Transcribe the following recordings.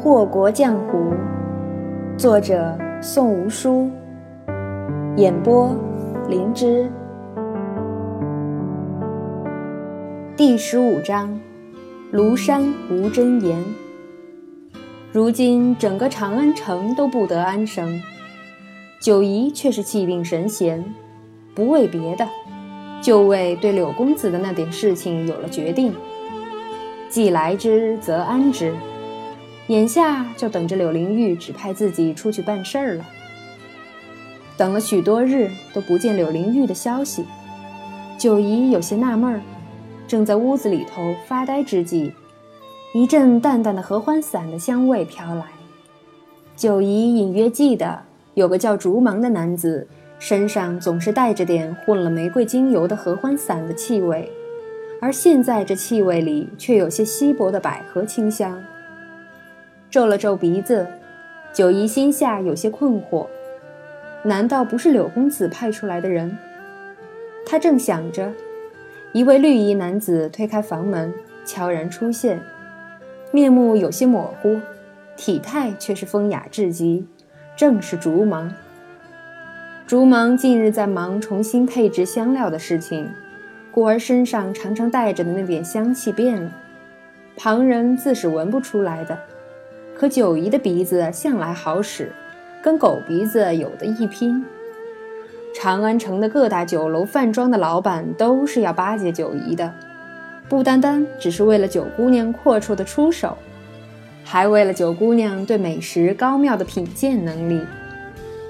祸国江湖，作者宋无书，演播灵芝。第十五章：庐山无真言。如今整个长安城都不得安生，九姨却是气定神闲，不为别的，就为对柳公子的那点事情有了决定。既来之，则安之。眼下就等着柳灵玉指派自己出去办事儿了。等了许多日都不见柳灵玉的消息，九姨有些纳闷儿。正在屋子里头发呆之际，一阵淡淡的合欢散的香味飘来。九姨隐约记得有个叫竹芒的男子，身上总是带着点混了玫瑰精油的合欢散的气味，而现在这气味里却有些稀薄的百合清香。皱了皱鼻子，九姨心下有些困惑：难道不是柳公子派出来的人？她正想着，一位绿衣男子推开房门，悄然出现，面目有些模糊，体态却是风雅至极，正是竹芒。竹芒近日在忙重新配置香料的事情，故而身上常常带着的那点香气变了，旁人自是闻不出来的。可九姨的鼻子向来好使，跟狗鼻子有的一拼。长安城的各大酒楼饭庄的老板都是要巴结九姨的，不单单只是为了九姑娘阔绰的出手，还为了九姑娘对美食高妙的品鉴能力。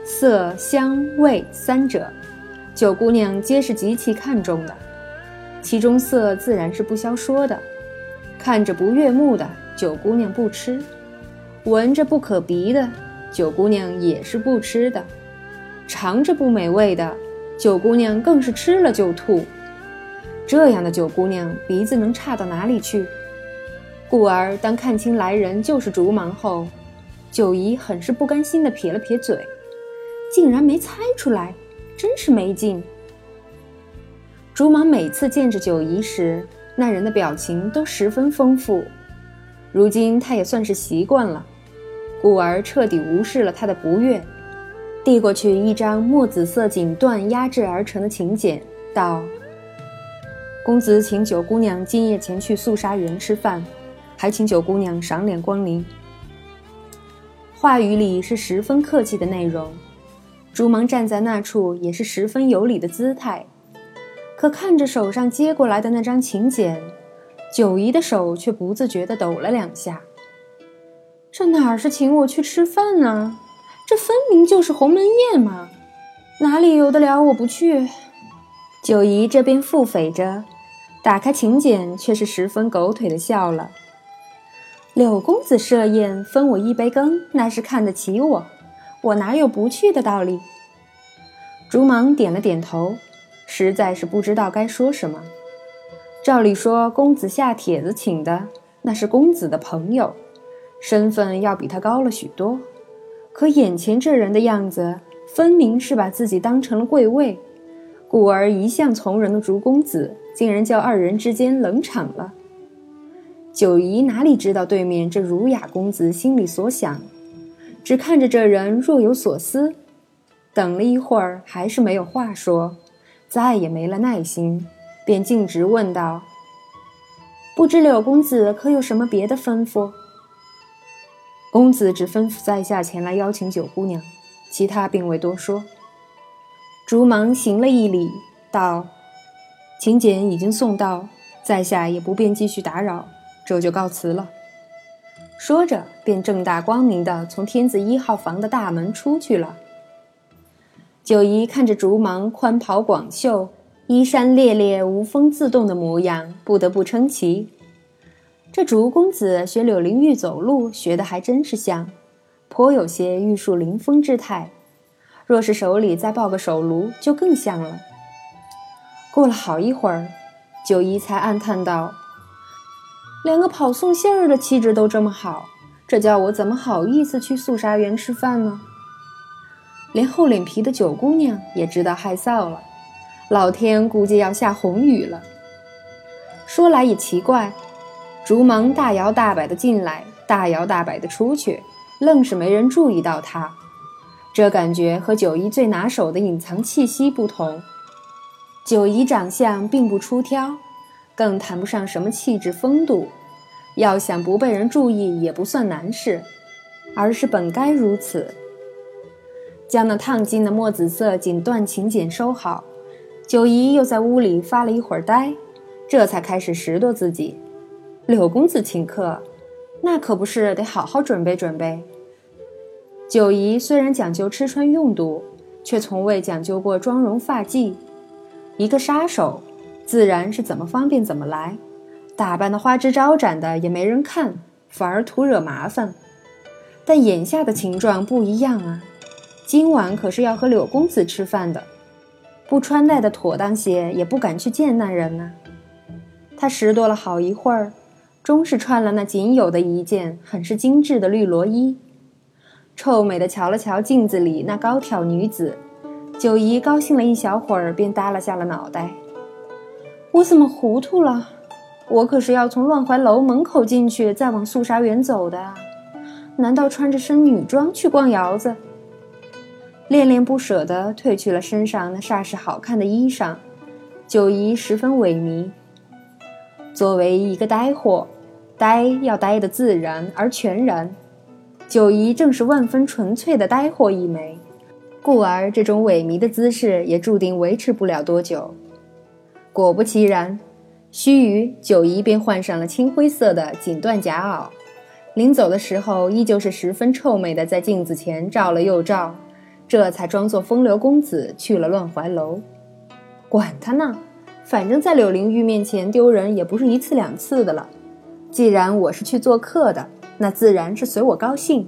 色香味三者，九姑娘皆是极其看重的。其中色自然是不消说的，看着不悦目的，九姑娘不吃。闻着不可鼻的，九姑娘也是不吃的；尝着不美味的，九姑娘更是吃了就吐。这样的九姑娘鼻子能差到哪里去？故而当看清来人就是竹芒后，九姨很是不甘心地撇了撇嘴，竟然没猜出来，真是没劲。竹芒每次见着九姨时，那人的表情都十分丰富，如今他也算是习惯了。故而彻底无视了他的不悦，递过去一张墨紫色锦缎压制而成的请柬，道：“公子请九姑娘今夜前去素纱园吃饭，还请九姑娘赏脸光临。”话语里是十分客气的内容，朱芒站在那处也是十分有礼的姿态，可看着手上接过来的那张请柬，九姨的手却不自觉地抖了两下。这哪是请我去吃饭呢？这分明就是鸿门宴嘛！哪里由得了我不去？九姨这边腹诽着，打开请柬，却是十分狗腿的笑了。柳公子设宴分我一杯羹，那是看得起我，我哪有不去的道理？竹芒点了点头，实在是不知道该说什么。照理说，公子下帖子请的，那是公子的朋友。身份要比他高了许多，可眼前这人的样子，分明是把自己当成了贵位，故而一向从容的竹公子，竟然叫二人之间冷场了。九姨哪里知道对面这儒雅公子心里所想，只看着这人若有所思，等了一会儿还是没有话说，再也没了耐心，便径直问道：“不知柳公子可有什么别的吩咐？”公子只吩咐在下前来邀请九姑娘，其他并未多说。竹芒行了一礼，道：“请柬已经送到，在下也不便继续打扰，这就告辞了。”说着，便正大光明地从天子一号房的大门出去了。九姨看着竹芒宽袍广袖、衣衫猎猎、无风自动的模样，不得不称奇。这竹公子学柳灵玉走路，学的还真是像，颇有些玉树临风之态。若是手里再抱个手炉，就更像了。过了好一会儿，九姨才暗叹道：“连个跑送信儿的气质都这么好，这叫我怎么好意思去素沙园吃饭呢？”连厚脸皮的九姑娘也知道害臊了，老天估计要下红雨了。说来也奇怪。竹芒大摇大摆地进来，大摇大摆地出去，愣是没人注意到他。这感觉和九姨最拿手的隐藏气息不同。九姨长相并不出挑，更谈不上什么气质风度，要想不被人注意也不算难事，而是本该如此。将那烫金的墨紫色锦缎请柬收好，九姨又在屋里发了一会儿呆，这才开始拾掇自己。柳公子请客，那可不是得好好准备准备。九姨虽然讲究吃穿用度，却从未讲究过妆容发髻。一个杀手，自然是怎么方便怎么来，打扮的花枝招展的也没人看，反而徒惹麻烦。但眼下的情状不一样啊。今晚可是要和柳公子吃饭的，不穿戴的妥当些，也不敢去见那人呢。他拾掇了好一会儿，终是穿了那仅有的一件很是精致的绿罗衣，臭美的瞧了瞧镜子里那高挑女子，九姨高兴了一小会儿，便耷拉下了脑袋。我怎么糊涂了？我可是要从乱怀楼门口进去，再往素纱园走的啊！难道穿着身女装去逛窑子？恋恋不舍地褪去了身上那煞是好看的衣裳，九姨十分萎靡。作为一个呆货，呆要呆得自然而全然，九姨正是万分纯粹的呆货一枚，故而这种萎靡的姿势也注定维持不了多久。果不其然，须臾九姨便换上了青灰色的锦缎夹袄，临走的时候依旧是十分臭美的，在镜子前照了又照。这才装作风流公子去了乱怀楼，管他呢，反正在柳灵玉面前丢人也不是一次两次的了。既然我是去做客的，那自然是随我高兴。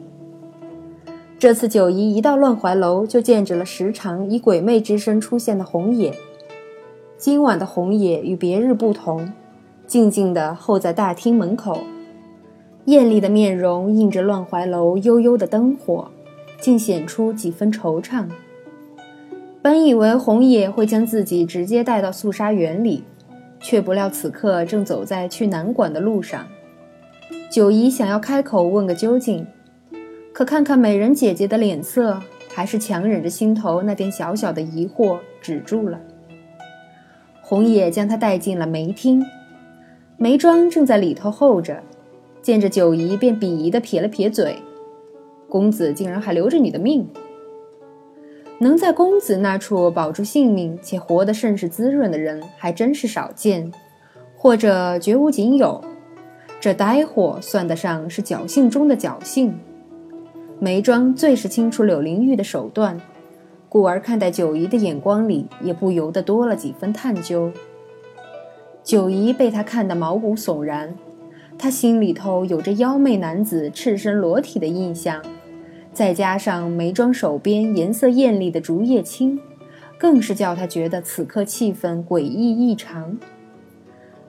这次九姨一到乱怀楼，就见着了时常以鬼魅之身出现的红野。今晚的红野与别日不同，静静地候在大厅门口，艳丽的面容映着乱怀楼悠悠的灯火。竟显出几分惆怅。本以为红野会将自己直接带到素纱园里，却不料此刻正走在去南馆的路上。九姨想要开口问个究竟，可看看美人姐姐的脸色，还是强忍着心头那点小小的疑惑，止住了。红野将她带进了梅厅，梅庄正在里头候着，见着九姨便鄙夷地撇了撇嘴。公子竟然还留着你的命，能在公子那处保住性命且活得甚是滋润的人还真是少见，或者绝无仅有。这呆货算得上是侥幸中的侥幸。梅庄最是清楚柳灵玉的手段，故而看待九姨的眼光里也不由得多了几分探究。九姨被他看得毛骨悚然，他心里头有着妖媚男子赤身裸体的印象。再加上眉庄手边颜色艳丽的竹叶青，更是叫他觉得此刻气氛诡异异常。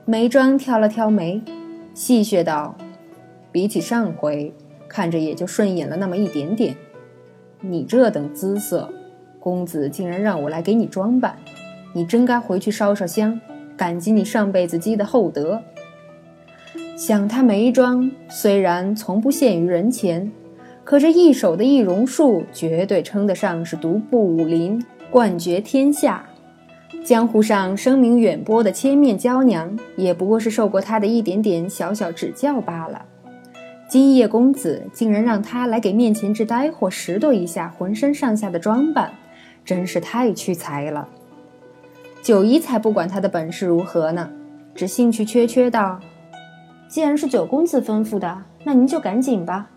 眉庄挑了挑眉，戏谑道：“比起上回，看着也就顺眼了那么一点点。你这等姿色，公子竟然让我来给你装扮，你真该回去烧烧香，感激你上辈子积的厚德。想他眉庄虽然从不现于人前。”可这一手的易容术，绝对称得上是独步武林，冠绝天下。江湖上声名远播的千面娇娘，也不过是受过他的一点点小小指教罢了。今夜公子竟然让他来给面前这呆货拾掇一下浑身上下的装扮，真是太屈才了。九姨才不管他的本事如何呢，只兴趣缺缺道：“既然是九公子吩咐的，那您就赶紧吧。”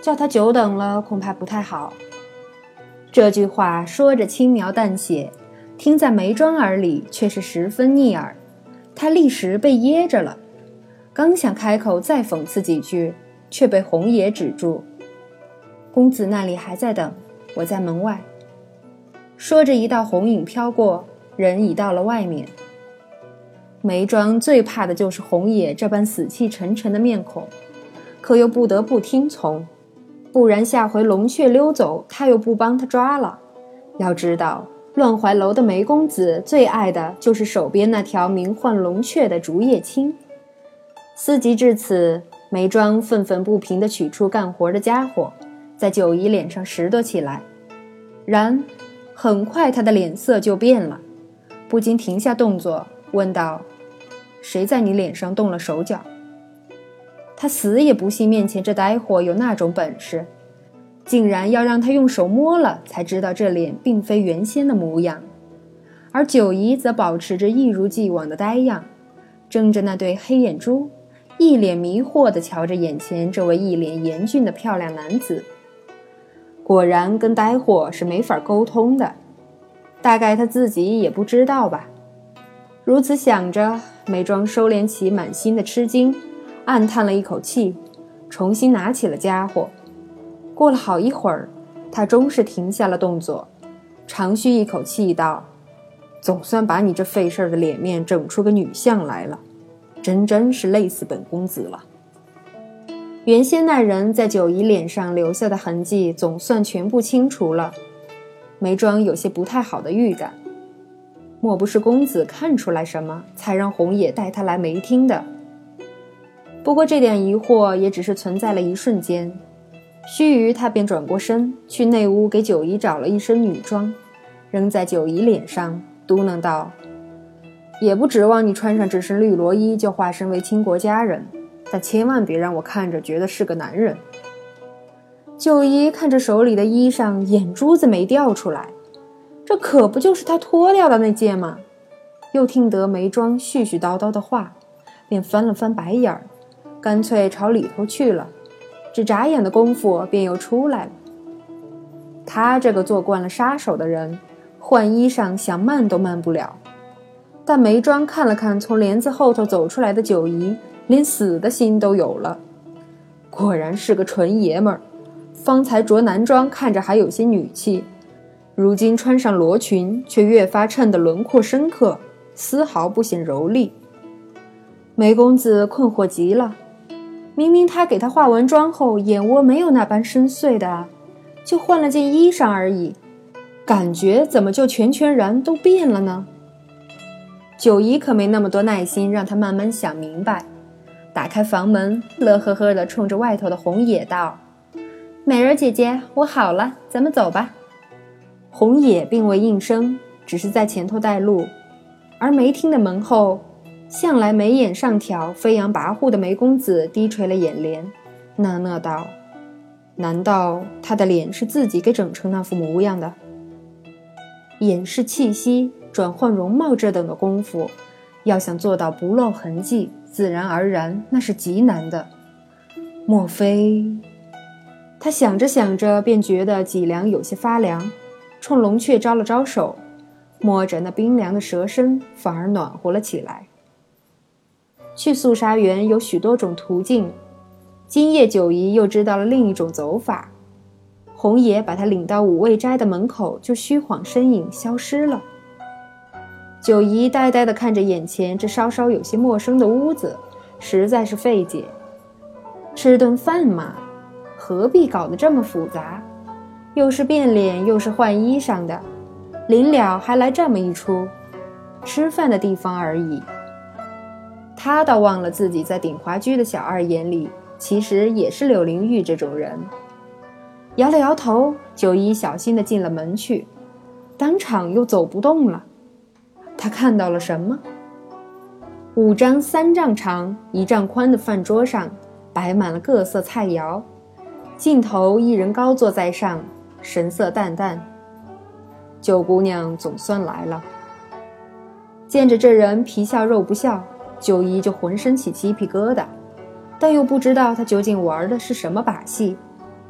叫他久等了，恐怕不太好。这句话说着轻描淡写，听在梅庄耳里却是十分逆耳。他立时被噎着了，刚想开口再讽刺几句，却被红野止住。公子那里还在等，我在门外。说着，一道红影飘过，人已到了外面。梅庄最怕的就是红野这般死气沉沉的面孔，可又不得不听从。不然下回龙雀溜走，他又不帮他抓了。要知道，乱怀楼的梅公子最爱的就是手边那条名唤龙雀的竹叶青。思及至此，梅庄愤愤不平地取出干活的家伙，在九姨脸上拾掇起来。然，很快他的脸色就变了，不禁停下动作，问道：“谁在你脸上动了手脚？”他死也不信面前这呆货有那种本事，竟然要让他用手摸了才知道这脸并非原先的模样。而九姨则保持着一如既往的呆样，睁着那对黑眼珠，一脸迷惑地瞧着眼前这位一脸严峻的漂亮男子。果然，跟呆货是没法沟通的，大概他自己也不知道吧。如此想着，梅庄收敛起满心的吃惊。暗叹了一口气，重新拿起了家伙。过了好一会儿，他终是停下了动作，长吁一口气道：“总算把你这费事儿的脸面整出个女相来了，真真是累死本公子了。”原先那人在九姨脸上留下的痕迹总算全部清除了，眉庄有些不太好的预感，莫不是公子看出来什么，才让红野带他来梅厅的？不过这点疑惑也只是存在了一瞬间，须臾他便转过身去内屋给九姨找了一身女装，扔在九姨脸上，嘟囔道：“也不指望你穿上这身绿罗衣就化身为倾国佳人，但千万别让我看着觉得是个男人。”九姨看着手里的衣裳，眼珠子没掉出来，这可不就是他脱掉的那件吗？又听得眉庄絮絮叨叨的话，便翻了翻白眼儿。干脆朝里头去了，只眨眼的功夫便又出来了。他这个做惯了杀手的人，换衣裳想慢都慢不了。但梅庄看了看从帘子后头走出来的九姨，连死的心都有了。果然是个纯爷们儿，方才着男装看着还有些女气，如今穿上罗裙却越发衬得轮廓深刻，丝毫不显柔丽。梅公子困惑极了。明明他给他化完妆后，眼窝没有那般深邃的，就换了件衣裳而已，感觉怎么就全全然都变了呢？九姨可没那么多耐心，让他慢慢想明白。打开房门，乐呵呵地冲着外头的红野道：“美人姐姐，我好了，咱们走吧。”红野并未应声，只是在前头带路，而梅厅的门后。向来眉眼上挑、飞扬跋扈的梅公子低垂了眼帘，讷讷道：“难道他的脸是自己给整成那副模样的？掩饰气息、转换容貌这等的功夫，要想做到不露痕迹、自然而然，那是极难的。莫非……他想着想着，便觉得脊梁有些发凉，冲龙雀招了招手，摸着那冰凉的蛇身，反而暖和了起来。去肃杀园有许多种途径，今夜九姨又知道了另一种走法。红爷把他领到五味斋的门口，就虚晃身影消失了。九姨呆呆地看着眼前这稍稍有些陌生的屋子，实在是费解。吃顿饭嘛，何必搞得这么复杂？又是变脸，又是换衣裳的，临了还来这么一出，吃饭的地方而已。他倒忘了自己在鼎华居的小二眼里，其实也是柳灵玉这种人。摇了摇头，九一小心地进了门去，当场又走不动了。他看到了什么？五张三丈长、一丈宽的饭桌上，摆满了各色菜肴，尽头一人高坐在上，神色淡淡。九姑娘总算来了。见着这人，皮笑肉不笑。九姨就浑身起鸡皮疙瘩，但又不知道他究竟玩的是什么把戏，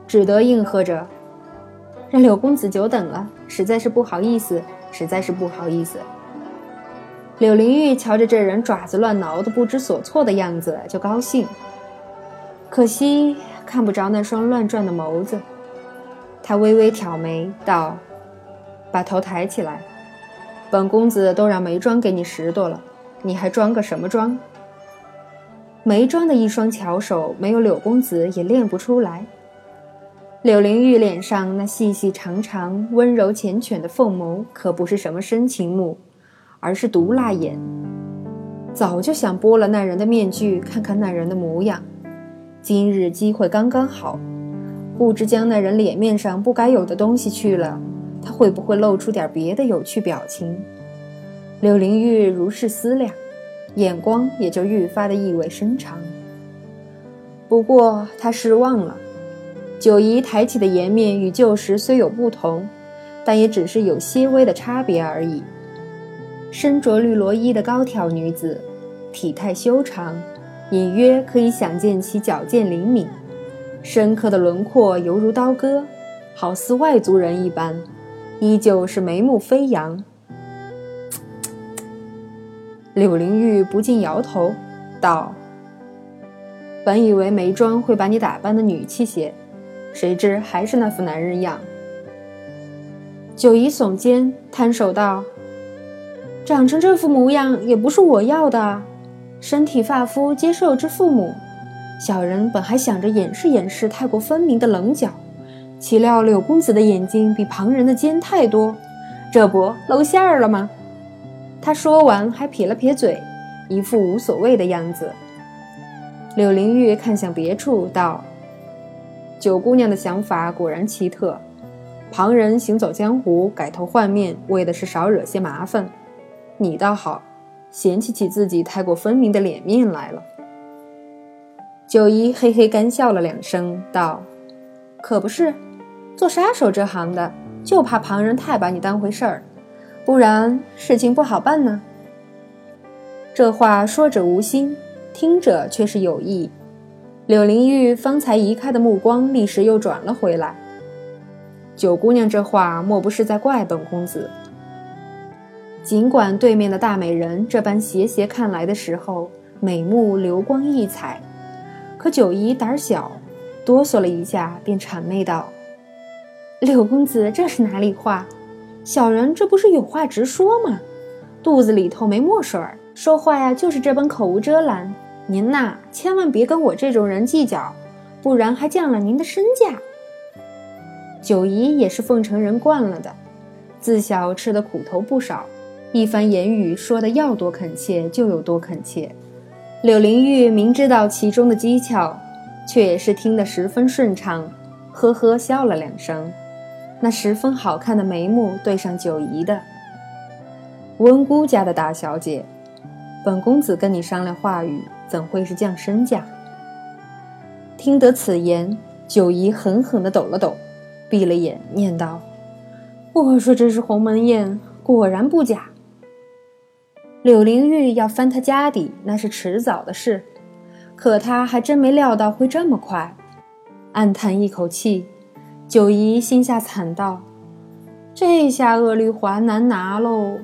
只得应和着：“让柳公子久等了，实在是不好意思，实在是不好意思。”柳灵玉瞧着这人爪子乱挠的不知所措的样子，就高兴。可惜看不着那双乱转的眸子，他微微挑眉道：“把头抬起来，本公子都让眉庄给你拾掇了。”你还装个什么装？梅庄的一双巧手，没有柳公子也练不出来。柳灵玉脸上那细细长长、温柔缱绻的凤眸，可不是什么深情目，而是毒辣眼。早就想剥了那人的面具，看看那人的模样，今日机会刚刚好，不知将那人脸面上不该有的东西去了，他会不会露出点别的有趣表情？柳灵玉如是思量，眼光也就愈发的意味深长。不过他失望了，九姨抬起的颜面与旧时虽有不同，但也只是有些微的差别而已。身着绿罗衣的高挑女子，体态修长，隐约可以想见其矫健灵敏，深刻的轮廓犹如刀割，好似外族人一般，依旧是眉目飞扬。柳灵玉不禁摇头，道：“本以为眉庄会把你打扮的女气些，谁知还是那副男人样。”九姨耸肩，摊手道。长成这副模样也不是我要的，身体发肤皆受之父母。小人本还想着掩饰掩饰太过分明的棱角，岂料柳公子的眼睛比旁人的尖太多，这不露馅儿了吗？他说完还撇了撇嘴，一副无所谓的样子。柳灵玉看向别处，道：“九姑娘的想法果然奇特。旁人行走江湖，改头换面，为的是少惹些麻烦。”你倒好，嫌弃起自己太过分明的脸面来了。九姨嘿嘿干笑了两声，道：“可不是，做杀手这行的，就怕旁人太把你当回事儿，不然事情不好办呢。”这话说者无心，听者却是有意。柳灵玉方才移开的目光，立时又转了回来。九姑娘这话，莫不是在怪本公子？尽管对面的大美人这般斜斜看来的时候，美目流光溢彩，可九姨胆小，哆嗦了一下，便谄媚道：“柳公子这是哪里话？小人这不是有话直说吗？肚子里头没墨水儿，说话呀就是这般口无遮拦。您呐，千万别跟我这种人计较，不然还降了您的身价。”九姨也是凤城人惯了的，自小吃的苦头不少。一番言语说的要多恳切就有多恳切，柳灵玉明知道其中的蹊跷，却也是听得十分顺畅，呵呵笑了两声，那十分好看的眉目对上九姨的。温姑家的大小姐，本公子跟你商量话语，怎会是降身价？听得此言，九姨狠狠地抖了抖，闭了眼，念道：“我说这是鸿门宴，果然不假。”柳灵玉要翻他家底，那是迟早的事，可他还真没料到会这么快，暗叹一口气。九姨心下惨道：“这下恶律华难拿喽。”